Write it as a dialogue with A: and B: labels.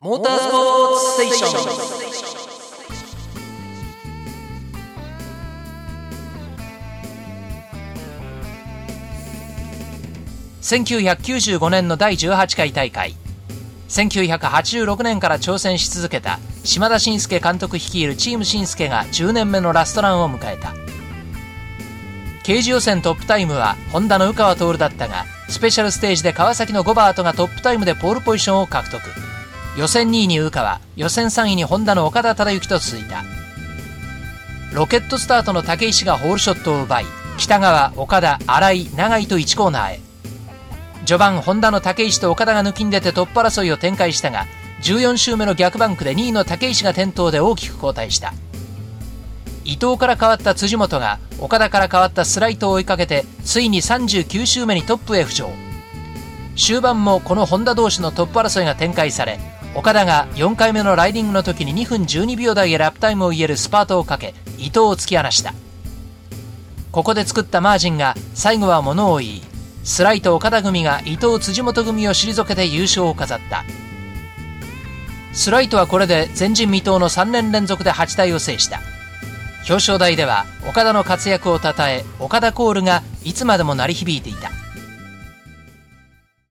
A: モータースポーツステーション。1995年の第18回大会。1986年から挑戦し続けた島田紳介監督率いるチーム紳介が10年目のラストランを迎えた。刑事予選トップタイムはホンダの宇川徹だったがスペシャルステージで川崎のゴバートがトップタイムでポールポジションを獲得。予選2位に宇川予選3位にホンダの岡田忠之と続いた。ロケットスタートの武石がホールショットを奪い北川岡田新井永井と1コーナーへ。序盤ホンダの武石と岡田が抜きん出てトップ争いを展開したが14周目の逆バンクで2位の武石が転倒で大きく後退した。伊藤から変わった辻本が岡田から変わったスライトを追いかけてついに39周目にトップへ浮上。終盤もこのホンダ同士のトップ争いが展開され岡田が4回目のライディングの時に2分12秒台へラップタイムを入れるスパートをかけ伊藤を突き放した。ここで作ったマージンが最後は物を言いスライト岡田組が伊藤辻本組を退けて優勝を飾った。スライトはこれで前人未到の3年連続で8体を制した。表彰台では岡田の活躍をたたえ岡田コールがいつまでも鳴り響いていた。